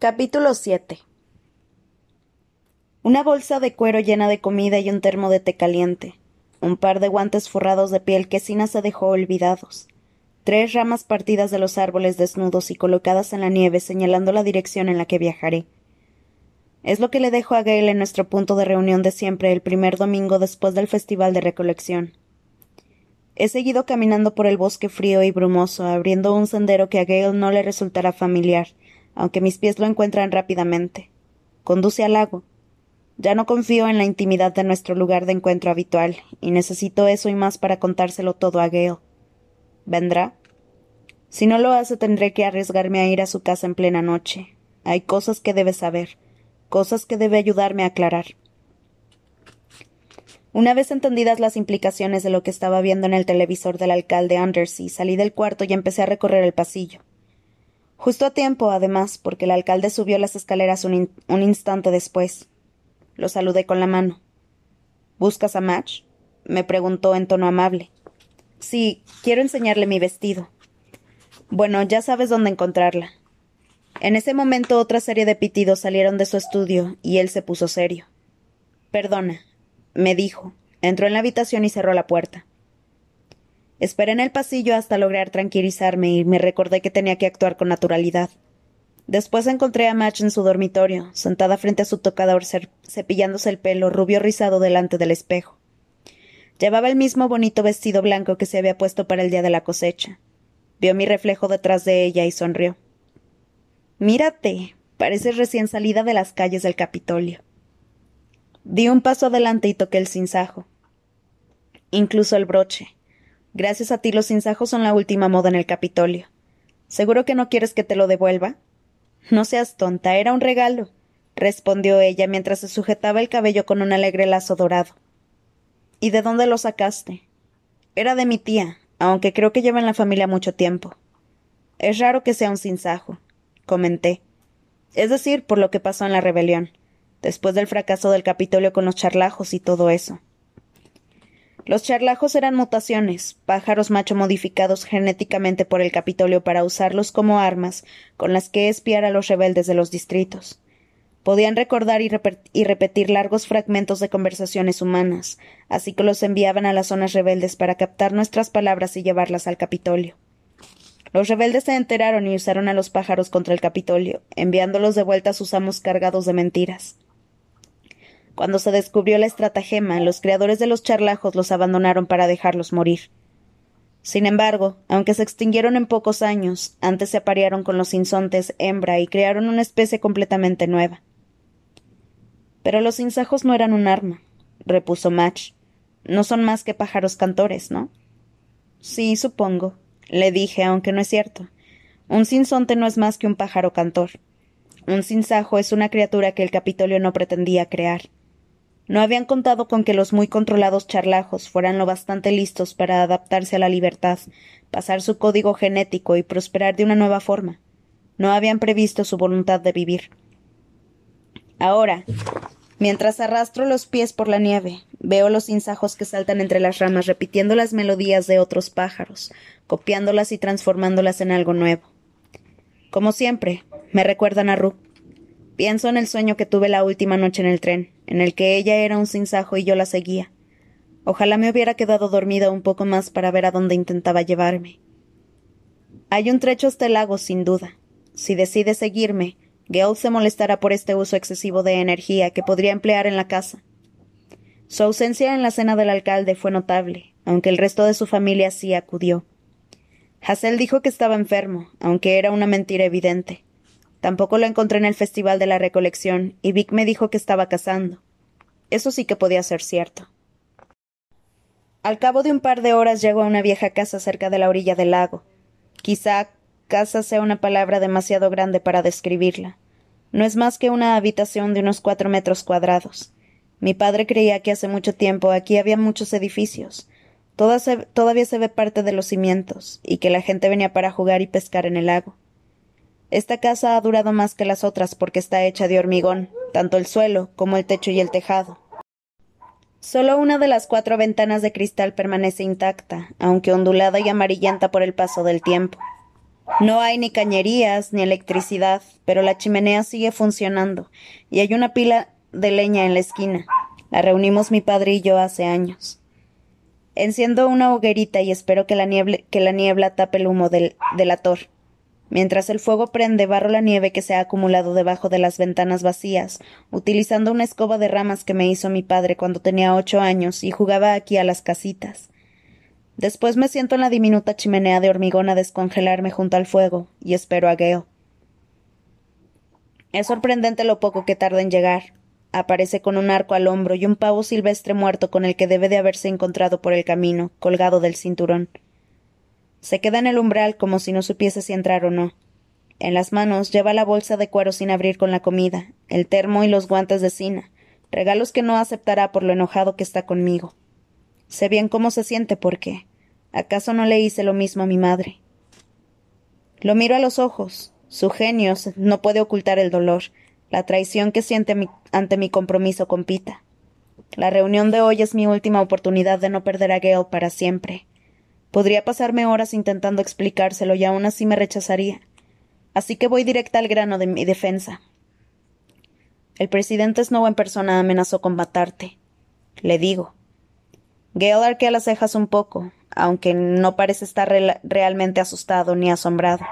Capítulo 7 Una bolsa de cuero llena de comida y un termo de té caliente. Un par de guantes forrados de piel que Sina se dejó olvidados. Tres ramas partidas de los árboles desnudos y colocadas en la nieve señalando la dirección en la que viajaré. Es lo que le dejo a Gail en nuestro punto de reunión de siempre el primer domingo después del festival de recolección. He seguido caminando por el bosque frío y brumoso, abriendo un sendero que a Gale no le resultará familiar, aunque mis pies lo encuentran rápidamente. Conduce al lago. Ya no confío en la intimidad de nuestro lugar de encuentro habitual, y necesito eso y más para contárselo todo a Gale. ¿Vendrá? Si no lo hace, tendré que arriesgarme a ir a su casa en plena noche. Hay cosas que debe saber, cosas que debe ayudarme a aclarar. Una vez entendidas las implicaciones de lo que estaba viendo en el televisor del alcalde Undersea, salí del cuarto y empecé a recorrer el pasillo. Justo a tiempo, además, porque el alcalde subió las escaleras un, instante después. Lo saludé con la mano. ¿Buscas a Match? me preguntó en tono amable. Sí, quiero enseñarle mi vestido. Bueno, ya sabes dónde encontrarla. En ese momento otra serie de pitidos salieron de su estudio y él se puso serio. Perdona, me dijo. Entró en la habitación y cerró la puerta. Esperé en el pasillo hasta lograr tranquilizarme y me recordé que tenía que actuar con naturalidad. Después encontré a Match en su dormitorio, sentada frente a su tocador, cepillándose el pelo rubio rizado delante del espejo. Llevaba el mismo bonito vestido blanco que se había puesto para el día de la cosecha. Vio mi reflejo detrás de ella y sonrió. Mírate, pareces recién salida de las calles del Capitolio. Di un paso adelante y toqué el cinzajo. Incluso el broche. Gracias a ti los cinsajos son la última moda en el Capitolio. ¿Seguro que no quieres que te lo devuelva? No seas tonta, era un regalo, respondió ella mientras se sujetaba el cabello con un alegre lazo dorado. ¿Y de dónde lo sacaste? Era de mi tía, aunque creo que lleva en la familia mucho tiempo. Es raro que sea un sinsajo, comenté. Es decir, por lo que pasó en la rebelión, después del fracaso del Capitolio con los charlajos y todo eso. Los charlajos eran mutaciones, pájaros macho modificados genéticamente por el Capitolio para usarlos como armas con las que espiar a los rebeldes de los distritos. Podían recordar y, repetir largos fragmentos de conversaciones humanas, así que los enviaban a las zonas rebeldes para captar nuestras palabras y llevarlas al Capitolio. Los rebeldes se enteraron y usaron a los pájaros contra el Capitolio, enviándolos de vuelta a sus amos cargados de mentiras. Cuando se descubrió la estratagema, los creadores de los charlajos los abandonaron para dejarlos morir. Sin embargo, aunque se extinguieron en pocos años, antes se aparearon con los insontes hembra y crearon una especie completamente nueva. Pero los insajos no eran un arma, repuso Match. No son más que pájaros cantores, ¿no? Sí, supongo, le dije, aunque no es cierto. Un sinsonte no es más que un pájaro cantor. Un sinsajo es una criatura que el Capitolio no pretendía crear. No habían contado con que los muy controlados charlajos fueran lo bastante listos para adaptarse a la libertad, pasar su código genético y prosperar de una nueva forma. No habían previsto su voluntad de vivir. Ahora, mientras arrastro los pies por la nieve, veo los insajos que saltan entre las ramas repitiendo las melodías de otros pájaros, copiándolas y transformándolas en algo nuevo. Como siempre, me recuerdan a Ru. Pienso en el sueño que tuve la última noche en el tren, en el que ella era un sinsajo y yo la seguía. Ojalá me hubiera quedado dormida un poco más para ver a dónde intentaba llevarme. Hay un trecho hasta el lago, sin duda. Si decide seguirme, Gale se molestará por este uso excesivo de energía que podría emplear en la casa. Su ausencia en la cena del alcalde fue notable, aunque el resto de su familia sí acudió. Hassel dijo que estaba enfermo, aunque era una mentira evidente. Tampoco lo encontré en el Festival de la Recolección, y Vic me dijo que estaba cazando. Eso sí que podía ser cierto. Al cabo de un par de horas llegó a una vieja casa cerca de la orilla del lago. Quizá casa sea una palabra demasiado grande para describirla. No es más que una habitación de unos cuatro metros cuadrados. Mi padre creía que hace mucho tiempo aquí había muchos edificios. todavía se ve parte de los cimientos, y que la gente venía para jugar y pescar en el lago. Esta casa ha durado más que las otras porque está hecha de hormigón, tanto el suelo como el techo y el tejado. Solo una de las cuatro ventanas de cristal permanece intacta, aunque ondulada y amarillenta por el paso del tiempo. No hay ni cañerías ni electricidad, pero la chimenea sigue funcionando y hay una pila de leña en la esquina. La reunimos mi padre y yo hace años. Enciendo una hoguerita y espero que la, niebla tape el humo del, delator. Mientras el fuego prende, barro la nieve que se ha acumulado debajo de las ventanas vacías, utilizando una escoba de ramas que me hizo mi padre cuando tenía ocho años y jugaba aquí a las casitas. Después me siento en la diminuta chimenea de hormigón a descongelarme junto al fuego y espero a Gale. Es sorprendente lo poco que tarda en llegar. Aparece con un arco al hombro y un pavo silvestre muerto con el que debe de haberse encontrado por el camino, colgado del cinturón. Se queda en el umbral como si no supiese si entrar o no. En las manos lleva la bolsa de cuero sin abrir con la comida, el termo y los guantes de cina, regalos que no aceptará por lo enojado que está conmigo. Sé bien cómo se siente porque ¿acaso no le hice lo mismo a mi madre? Lo miro a los ojos. Su genio no puede ocultar el dolor, la traición que siente ante mi compromiso con Pita. La reunión de hoy es mi última oportunidad de no perder a Gale para siempre. Podría pasarme horas intentando explicárselo y aún así me rechazaría. Así que voy directa al grano de mi defensa. El presidente Snow en persona amenazó con matarte. Le digo. Gale arquea las cejas un poco, aunque no parece estar realmente asustado ni asombrado.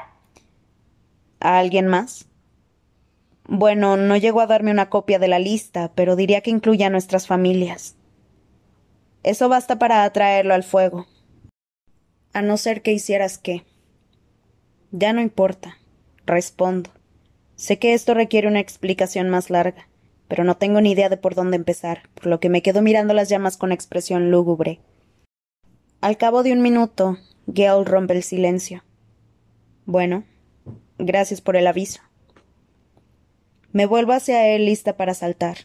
¿A alguien más? Bueno, no llegó a darme una copia de la lista, pero diría que incluye a nuestras familias. Eso basta para atraerlo al fuego. A no ser que hicieras qué. Ya no importa, respondo. Sé que esto requiere una explicación más larga, pero no tengo ni idea de por dónde empezar, por lo que me quedo mirando las llamas con expresión lúgubre. Al cabo de un minuto, Gale rompe el silencio. Bueno, gracias por el aviso. Me vuelvo hacia él lista para saltar.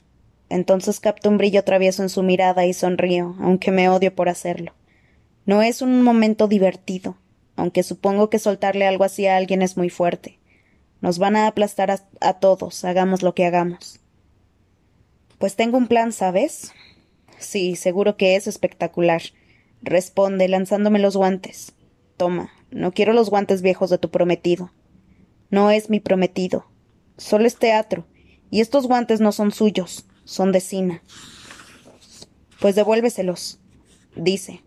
Entonces capto un brillo travieso en su mirada y sonrío, aunque me odio por hacerlo. No es un momento divertido, aunque supongo que soltarle algo así a alguien es muy fuerte. Nos van a aplastar a, todos, hagamos lo que hagamos. Pues tengo un plan, ¿sabes? Sí, seguro que es espectacular. Responde, lanzándome los guantes. Toma, no quiero los guantes viejos de tu prometido. No es mi prometido, Solo es teatro. Y estos guantes no son suyos, son de Sina. Pues devuélveselos, dice.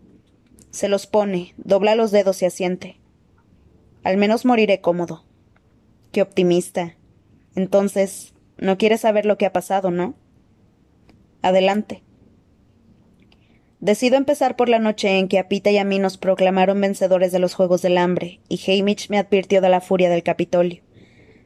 Se los pone, dobla los dedos y asiente. Al menos moriré cómodo. Qué optimista. Entonces, no quieres saber lo que ha pasado, ¿no? Adelante. Decido empezar por la noche en que a Pita y a mí nos proclamaron vencedores de los Juegos del Hambre, y Hamish me advirtió de la furia del Capitolio.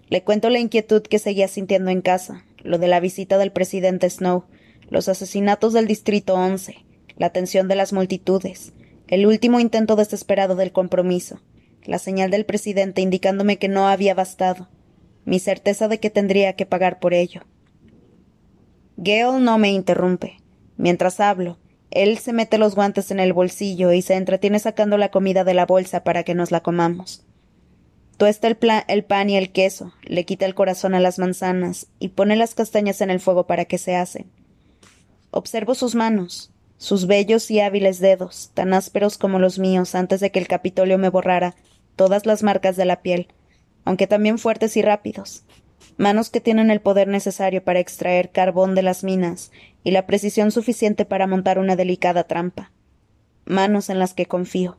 Le cuento la inquietud que seguía sintiendo en casa, lo de la visita del presidente Snow, los asesinatos del Distrito 11, la tensión de las multitudes, el último intento desesperado del compromiso, la señal del presidente indicándome que no había bastado, mi certeza de que tendría que pagar por ello. Gale no me interrumpe. Mientras hablo, él se mete los guantes en el bolsillo y se entretiene sacando la comida de la bolsa para que nos la comamos. Tuesta el, el, pan y el queso, le quita el corazón a las manzanas y pone las castañas en el fuego para que se hacen. Observo sus manos, sus bellos y hábiles dedos, tan ásperos como los míos antes de que el Capitolio me borrara todas las marcas de la piel, aunque también fuertes y rápidos. Manos que tienen el poder necesario para extraer carbón de las minas y la precisión suficiente para montar una delicada trampa. Manos en las que confío.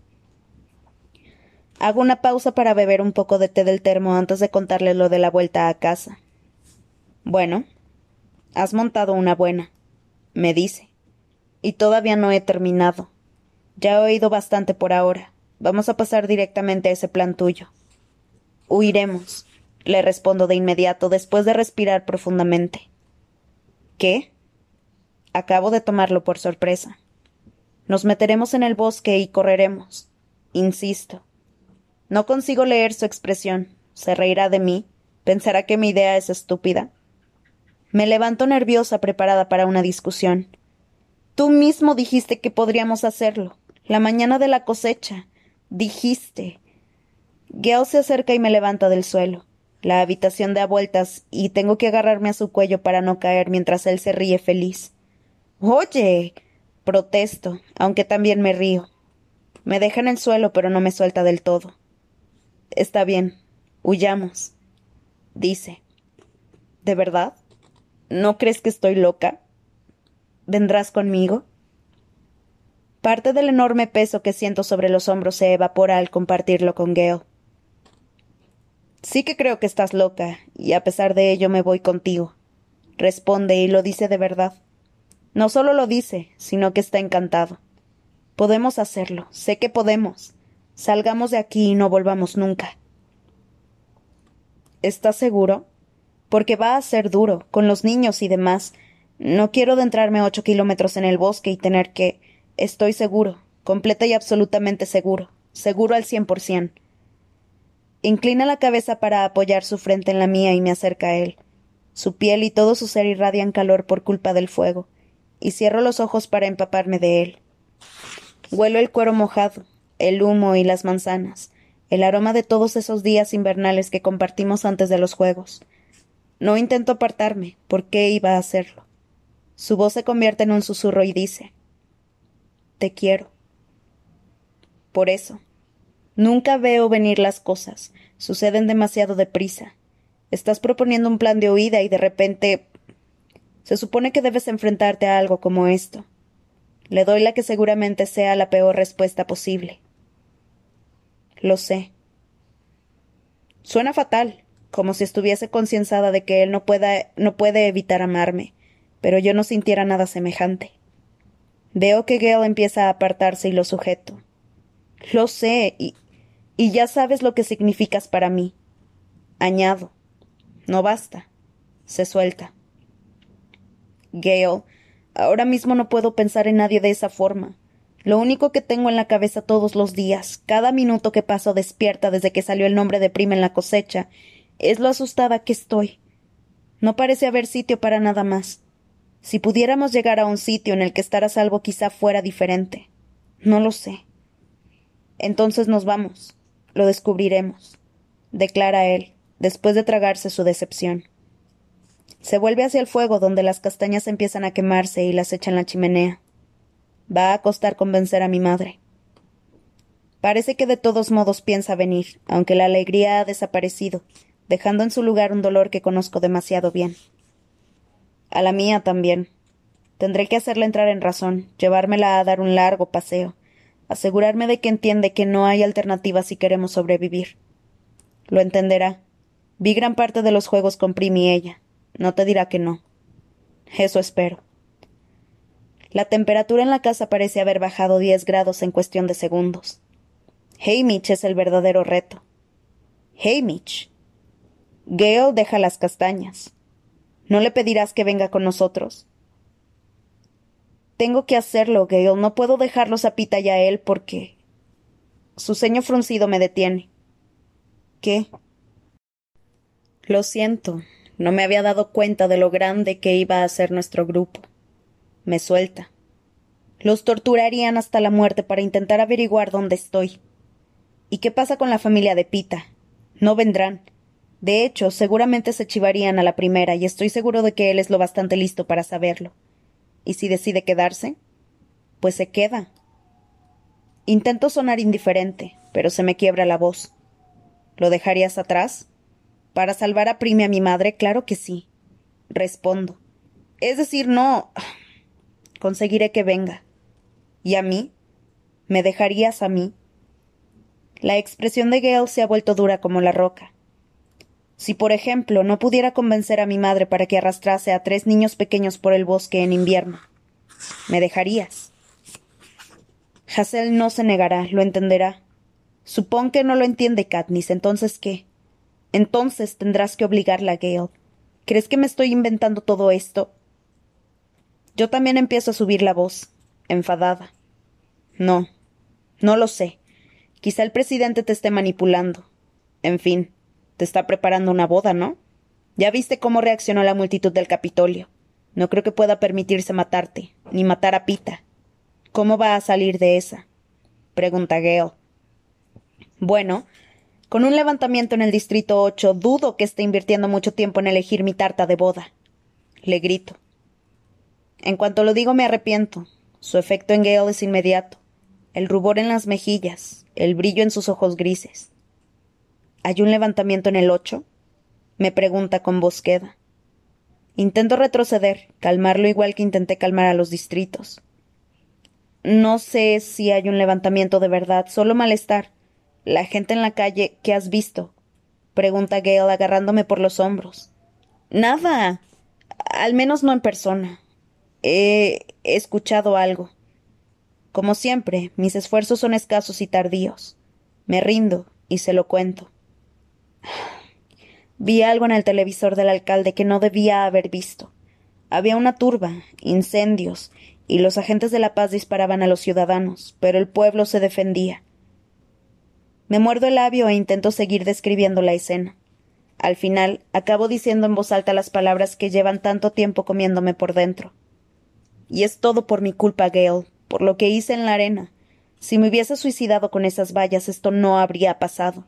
Hago una pausa para beber un poco de té del termo antes de contarle lo de la vuelta a casa. Bueno, has montado una buena, me dice. Y todavía no he terminado. Ya he oído bastante por ahora. Vamos a pasar directamente a ese plan tuyo. Huiremos, le respondo de inmediato después de respirar profundamente. ¿Qué? Acabo de tomarlo por sorpresa. Nos meteremos en el bosque y correremos. Insisto. No consigo leer su expresión. ¿Se reirá de mí? ¿Pensará que mi idea es estúpida? Me levanto nerviosa, preparada para una discusión. Tú mismo dijiste que podríamos hacerlo. La mañana de la cosecha. Dijiste. Gale se acerca y me levanta del suelo. La habitación da vueltas y tengo que agarrarme a su cuello para no caer mientras él se ríe feliz. Oye. protesto, aunque también me río. Me deja en el suelo, pero no me suelta del todo. Está bien, Huyamos. Dice. ¿De verdad? ¿No crees que estoy loca? ¿Vendrás conmigo? Parte del enorme peso que siento sobre los hombros se evapora al compartirlo con Gale. Sí que creo que estás loca, y a pesar de ello me voy contigo. Responde y lo dice de verdad. No solo lo dice, sino que está encantado. Podemos hacerlo, sé que podemos. Salgamos de aquí y no volvamos nunca. ¿Estás seguro? Porque va a ser duro, con los niños y demás. No quiero adentrarme ocho kilómetros en el bosque y tener que. Estoy seguro, completa y absolutamente seguro, seguro al cien por cien. Inclina la cabeza para apoyar su frente en la mía y me acerca a él. Su piel y todo su ser irradian calor por culpa del fuego, y cierro los ojos para empaparme de él. Huelo el cuero mojado, el humo y las manzanas, el aroma de todos esos días invernales que compartimos antes de los juegos. No intento apartarme, ¿por qué iba a hacerlo? Su voz se convierte en un susurro y dice Te quiero. Por eso, Nunca veo venir las cosas. Suceden demasiado deprisa. Estás proponiendo un plan de huida y de repente. Se supone que debes enfrentarte a algo como esto. Le doy la que seguramente sea la peor respuesta posible. Lo sé. Suena fatal, como si estuviese concienciada de que él no, pueda, no puede evitar amarme, pero yo no sintiera nada semejante. Veo que Gale empieza a apartarse y lo sujeto. Lo sé, y, y ya sabes lo que significas para mí. Añado. No basta. Se suelta. Gale, ahora mismo no puedo pensar en nadie de esa forma. Lo único que tengo en la cabeza todos los días, cada minuto que paso despierta desde que salió el nombre de prima en la cosecha, es lo asustada que estoy. No parece haber sitio para nada más. Si pudiéramos llegar a un sitio en el que estar a salvo quizá fuera diferente. No lo sé. Entonces nos vamos. Lo descubriremos, declara él, después de tragarse su decepción. Se vuelve hacia el fuego donde las castañas empiezan a quemarse y las echa en la chimenea. Va a costar convencer a mi madre. Parece que de todos modos piensa venir, aunque la alegría ha desaparecido, dejando en su lugar un dolor que conozco demasiado bien. A la mía también. Tendré que hacerla entrar en razón, llevármela a dar un largo paseo, asegurarme de que entiende que no hay alternativa si queremos sobrevivir. Lo entenderá. Vi gran parte de los juegos con Prim y ella. No te dirá que no. Eso espero. La temperatura en la casa parece haber bajado diez grados en cuestión de segundos. Hamish es el verdadero reto. Hamish. Gale deja las castañas. ¿No le pedirás que venga con nosotros? Tengo que hacerlo, Gale. No puedo dejarlos a Pita y a él porque. Su ceño fruncido me detiene. ¿Qué? Lo siento. No me había dado cuenta de lo grande que iba a ser nuestro grupo. Me suelta. Los torturarían hasta la muerte para intentar averiguar dónde estoy. ¿Y qué pasa con la familia de Pita? No vendrán. De hecho, seguramente se chivarían a la primera, y estoy seguro de que él es lo bastante listo para saberlo. ¿Y si decide quedarse? Pues se queda. Intento sonar indiferente, pero se me quiebra la voz. ¿Lo dejarías atrás? Para salvar a Prime a mi madre, claro que sí. Respondo. Es decir, no. Conseguiré que venga. ¿Y a mí? ¿Me dejarías a mí? La expresión de Gale se ha vuelto dura como la roca. Si, por ejemplo, no pudiera convencer a mi madre para que arrastrase a tres niños pequeños por el bosque en invierno, ¿me dejarías? Hassel no se negará, lo entenderá. Supón que no lo entiende Katniss, entonces qué? Entonces tendrás que obligarla, Gale. ¿Crees que me estoy inventando todo esto? Yo también empiezo a subir la voz, enfadada. No, no lo sé. Quizá el presidente te esté manipulando. En fin, te está preparando una boda, ¿no? Ya viste cómo reaccionó la multitud del Capitolio. No creo que pueda permitirse matarte, ni matar a Pita. ¿Cómo va a salir de esa? pregunta Gale. Bueno, con un levantamiento en el Distrito 8, dudo que esté invirtiendo mucho tiempo en elegir mi tarta de boda. Le grito. En cuanto lo digo, me arrepiento. Su efecto en Gale es inmediato. El rubor en las mejillas, el brillo en sus ojos grises. ¿Hay un levantamiento en el 8? me pregunta con voz queda. Intento retroceder, calmarlo igual que intenté calmar a los distritos. No sé si hay un levantamiento de verdad, solo malestar. La gente en la calle, ¿qué has visto? pregunta Gale agarrándome por los hombros. Nada. Al menos no en persona. He escuchado algo. Como siempre, mis esfuerzos son escasos y tardíos. Me rindo y se lo cuento. Vi algo en el televisor del alcalde que no debía haber visto. Había una turba, incendios, y los agentes de la paz disparaban a los ciudadanos, pero el pueblo se defendía. Me muerdo el labio e intento seguir describiendo la escena. Al final, acabo diciendo en voz alta las palabras que llevan tanto tiempo comiéndome por dentro. Y es todo por mi culpa, Gale, por lo que hice en la arena. Si me hubiese suicidado con esas vallas, esto no habría pasado.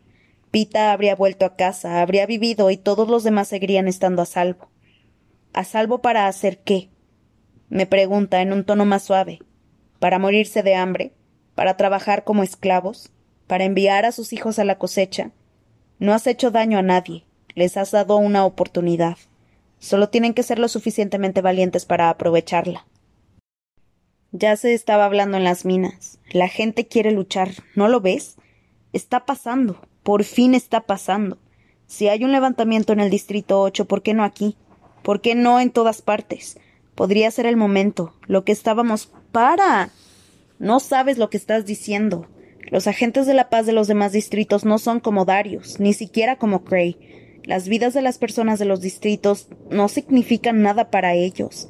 Pita habría vuelto a casa, habría vivido y todos los demás seguirían estando a salvo. ¿A salvo para hacer qué? me pregunta en un tono más suave. ¿Para morirse de hambre? ¿Para trabajar como esclavos? ¿Para enviar a sus hijos a la cosecha? No has hecho daño a nadie, les has dado una oportunidad. Solo tienen que ser lo suficientemente valientes para aprovecharla. Ya se estaba hablando en las minas. La gente quiere luchar, ¿no lo ves? Está pasando. Por fin está pasando. Si hay un levantamiento en el Distrito 8, ¿por qué no aquí? ¿Por qué no en todas partes? Podría ser el momento. Lo que estábamos. ¡Para! No sabes lo que estás diciendo. Los agentes de la paz de los demás distritos no son como Darius, ni siquiera como Cray. Las vidas de las personas de los distritos no significan nada para ellos.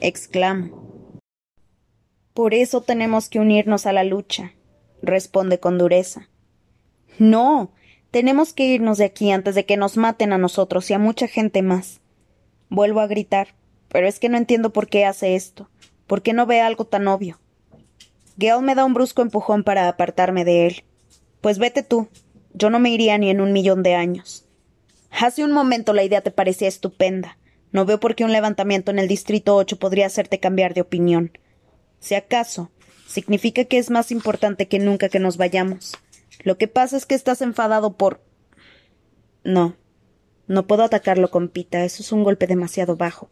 exclamo. Por eso tenemos que unirnos a la lucha, responde con dureza. No. Tenemos que irnos de aquí antes de que nos maten a nosotros y a mucha gente más. Vuelvo a gritar, pero es que no entiendo por qué hace esto. ¿Por qué no ve algo tan obvio? Gale me da un brusco empujón para apartarme de él. Pues vete tú. Yo no me iría ni en un millón de años. Hace un momento la idea te parecía estupenda. No veo por qué un levantamiento en el Distrito 8 podría hacerte cambiar de opinión. Si acaso, significa que es más importante que nunca que nos vayamos. Lo que pasa es que estás enfadado por. No. No puedo atacarlo con pita. Eso es un golpe demasiado bajo.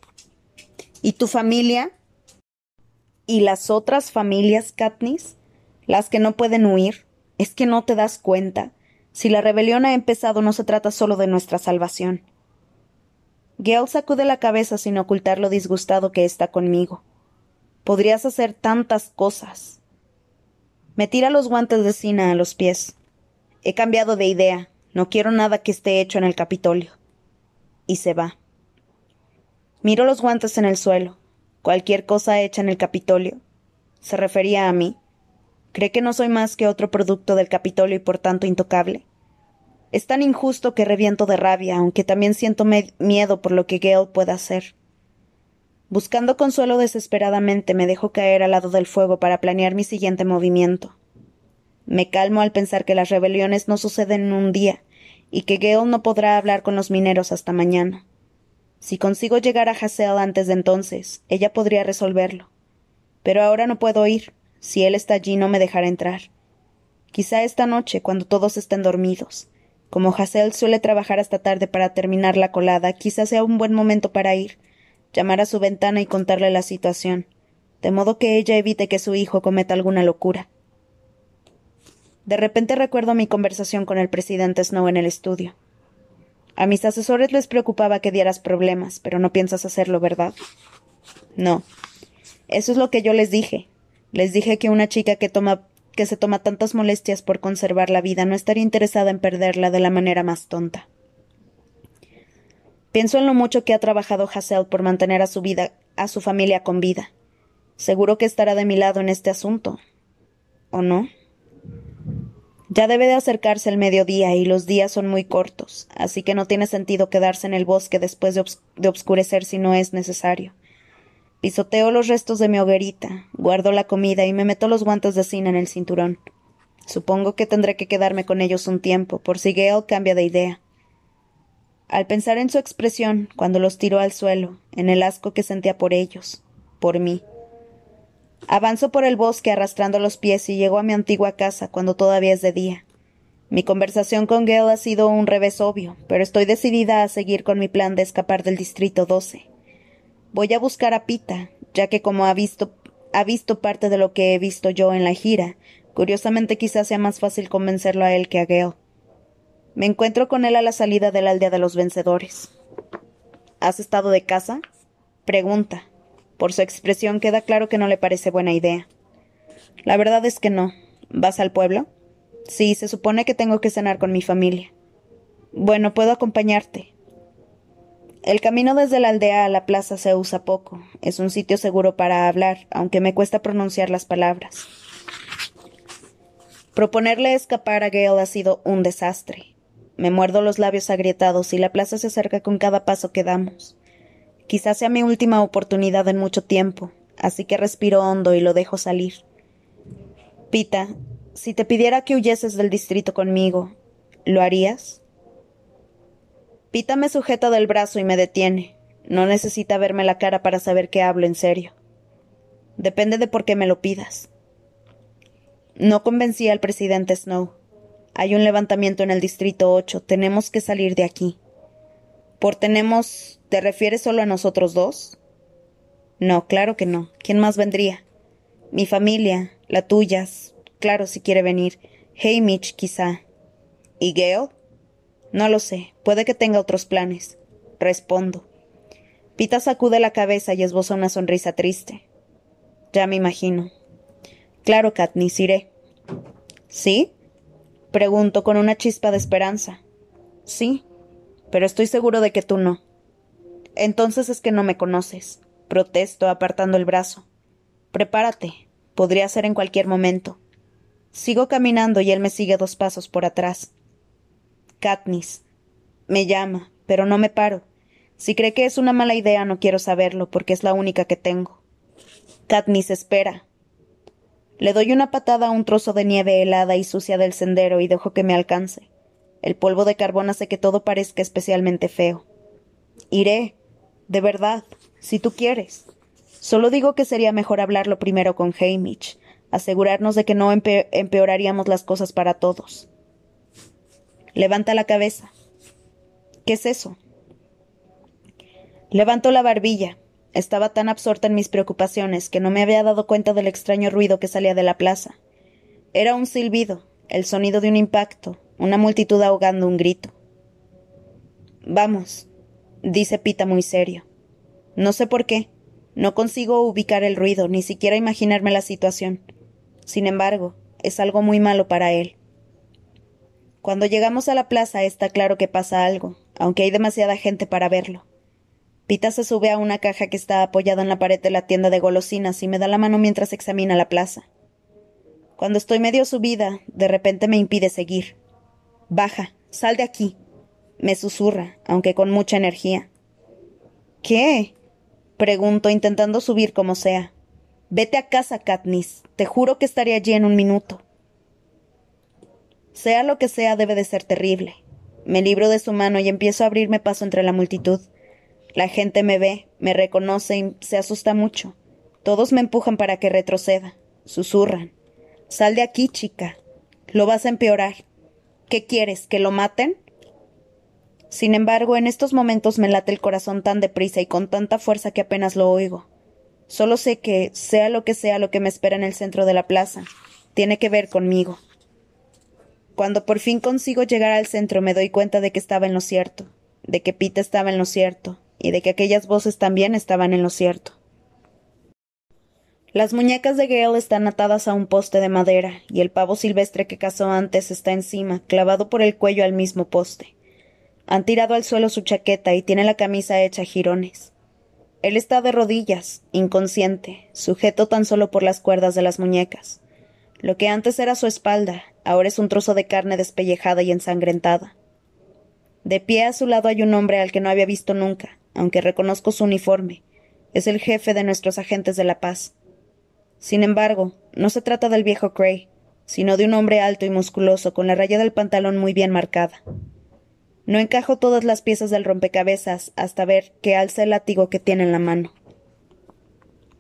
¿Y tu familia? ¿Y las otras familias, Katniss? Las que no pueden huir. Es que no te das cuenta. Si la rebelión ha empezado, no se trata solo de nuestra salvación. Gale sacude la cabeza sin ocultar lo disgustado que está conmigo. Podrías hacer tantas cosas. Me tira los guantes de cina a los pies. He cambiado de idea. No quiero nada que esté hecho en el Capitolio. Y se va. Miro los guantes en el suelo. Cualquier cosa hecha en el Capitolio. ¿Se refería a mí? ¿Cree que no soy más que otro producto del Capitolio y por tanto intocable? Es tan injusto que reviento de rabia, aunque también siento miedo por lo que Gale pueda hacer. Buscando consuelo desesperadamente, me dejo caer al lado del fuego para planear mi siguiente movimiento. Me calmo al pensar que las rebeliones no suceden en un día y que Gale no podrá hablar con los mineros hasta mañana. Si consigo llegar a Hassel antes de entonces, ella podría resolverlo. Pero ahora no puedo ir. Si él está allí, no me dejará entrar. Quizá esta noche, cuando todos estén dormidos. Como Hassel suele trabajar hasta tarde para terminar la colada, quizá sea un buen momento para ir, llamar a su ventana y contarle la situación, de modo que ella evite que su hijo cometa alguna locura. De repente recuerdo mi conversación con el presidente Snow en el estudio. A mis asesores les preocupaba que dieras problemas, pero no piensas hacerlo, ¿verdad? No. Eso es lo que yo les dije. Les dije que una chica que toma que se toma tantas molestias por conservar la vida no estaría interesada en perderla de la manera más tonta. Pienso en lo mucho que ha trabajado Hassel por mantener a su vida, a su familia con vida. Seguro que estará de mi lado en este asunto. ¿O no? Ya debe de acercarse el mediodía y los días son muy cortos, así que no tiene sentido quedarse en el bosque después de, obscurecer si no es necesario. Pisoteo los restos de mi hoguerita, guardo la comida y me meto los guantes de cine en el cinturón. Supongo que tendré que quedarme con ellos un tiempo, por si Gale cambia de idea. Al pensar en su expresión cuando los tiró al suelo, en el asco que sentía por ellos, por mí. Avanzo por el bosque arrastrando los pies y llego a mi antigua casa cuando todavía es de día. Mi conversación con Gale ha sido un revés obvio, pero estoy decidida a seguir con mi plan de escapar del Distrito 12. Voy a buscar a Pita, ya que como ha visto, ha visto parte de lo que he visto yo en la gira, curiosamente quizás sea más fácil convencerlo a él que a Gale. Me encuentro con él a la salida de la aldea de los vencedores. ¿Has estado de casa? Pregunta. Por su expresión queda claro que no le parece buena idea. La verdad es que no. ¿Vas al pueblo? Sí, se supone que tengo que cenar con mi familia. Bueno, puedo acompañarte. El camino desde la aldea a la plaza se usa poco. Es un sitio seguro para hablar, aunque me cuesta pronunciar las palabras. Proponerle escapar a Gale ha sido un desastre. Me muerdo los labios agrietados y la plaza se acerca con cada paso que damos. Quizás sea mi última oportunidad en mucho tiempo, así que respiro hondo y lo dejo salir. Pita, si te pidiera que huyeses del distrito conmigo, ¿lo harías? Pita me sujeta del brazo y me detiene. No necesita verme la cara para saber que hablo en serio. Depende de por qué me lo pidas. No convencí al presidente Snow. Hay un levantamiento en el distrito 8. Tenemos que salir de aquí. ¿Por tenemos. ¿Te refieres solo a nosotros dos? No, claro que no. ¿Quién más vendría? Mi familia, la tuya, claro si quiere venir. Mitch, quizá. ¿Y Gale? No lo sé. Puede que tenga otros planes. Respondo. Pita sacude la cabeza y esboza una sonrisa triste. Ya me imagino. Claro, Katniss, iré. ¿Sí? Pregunto con una chispa de esperanza. Sí, pero estoy seguro de que tú no. Entonces es que no me conoces. Protesto, apartando el brazo. Prepárate. Podría ser en cualquier momento. Sigo caminando y él me sigue dos pasos por atrás. Katniss. Me llama, pero no me paro. Si cree que es una mala idea, no quiero saberlo, porque es la única que tengo. Katniss espera. Le doy una patada a un trozo de nieve helada y sucia del sendero y dejo que me alcance. El polvo de carbón hace que todo parezca especialmente feo. Iré, de verdad, si tú quieres. Solo digo que sería mejor hablarlo primero con Hamish, asegurarnos de que no empeoraríamos las cosas para todos. Levanta la cabeza. ¿Qué es eso? Levanto la barbilla. Estaba tan absorta en mis preocupaciones que no me había dado cuenta del extraño ruido que salía de la plaza. Era un silbido, el sonido de un impacto, una multitud ahogando un grito. Vamos, dice Pita muy serio. No sé por qué. No consigo ubicar el ruido, ni siquiera imaginarme la situación. Sin embargo, es algo muy malo para él. Cuando llegamos a la plaza está claro que pasa algo, aunque hay demasiada gente para verlo. Pita se sube a una caja que está apoyada en la pared de la tienda de golosinas y me da la mano mientras examina la plaza. Cuando estoy medio subida, de repente me impide seguir. Baja, sal de aquí. Me susurra, aunque con mucha energía. ¿Qué? Pregunto, intentando subir como sea. Vete a casa, Katniss. Te juro que estaré allí en un minuto. Sea lo que sea, debe de ser terrible. Me libro de su mano y empiezo a abrirme paso entre la multitud. La gente me ve, me reconoce y se asusta mucho. Todos me empujan para que retroceda. Susurran. Sal de aquí, chica. Lo vas a empeorar. ¿Qué quieres? ¿Que lo maten? Sin embargo, en estos momentos me late el corazón tan deprisa y con tanta fuerza que apenas lo oigo. Solo sé que, sea lo que sea lo que me espera en el centro de la plaza, tiene que ver conmigo. Cuando por fin consigo llegar al centro me doy cuenta de que estaba en lo cierto, de que Pita estaba en lo cierto, y de que aquellas voces también estaban en lo cierto. Las muñecas de Gale están atadas a un poste de madera, y el pavo silvestre que cazó antes está encima, clavado por el cuello al mismo poste. Han tirado al suelo su chaqueta y tiene la camisa hecha jirones. Él está de rodillas, inconsciente, sujeto tan solo por las cuerdas de las muñecas. Lo que antes era su espalda, ahora es un trozo de carne despellejada y ensangrentada. De pie a su lado hay un hombre al que no había visto nunca, aunque reconozco su uniforme. Es el jefe de nuestros agentes de la paz. Sin embargo, no se trata del viejo Cray, sino de un hombre alto y musculoso con la raya del pantalón muy bien marcada. No encajo todas las piezas del rompecabezas hasta ver que alza el látigo que tiene en la mano.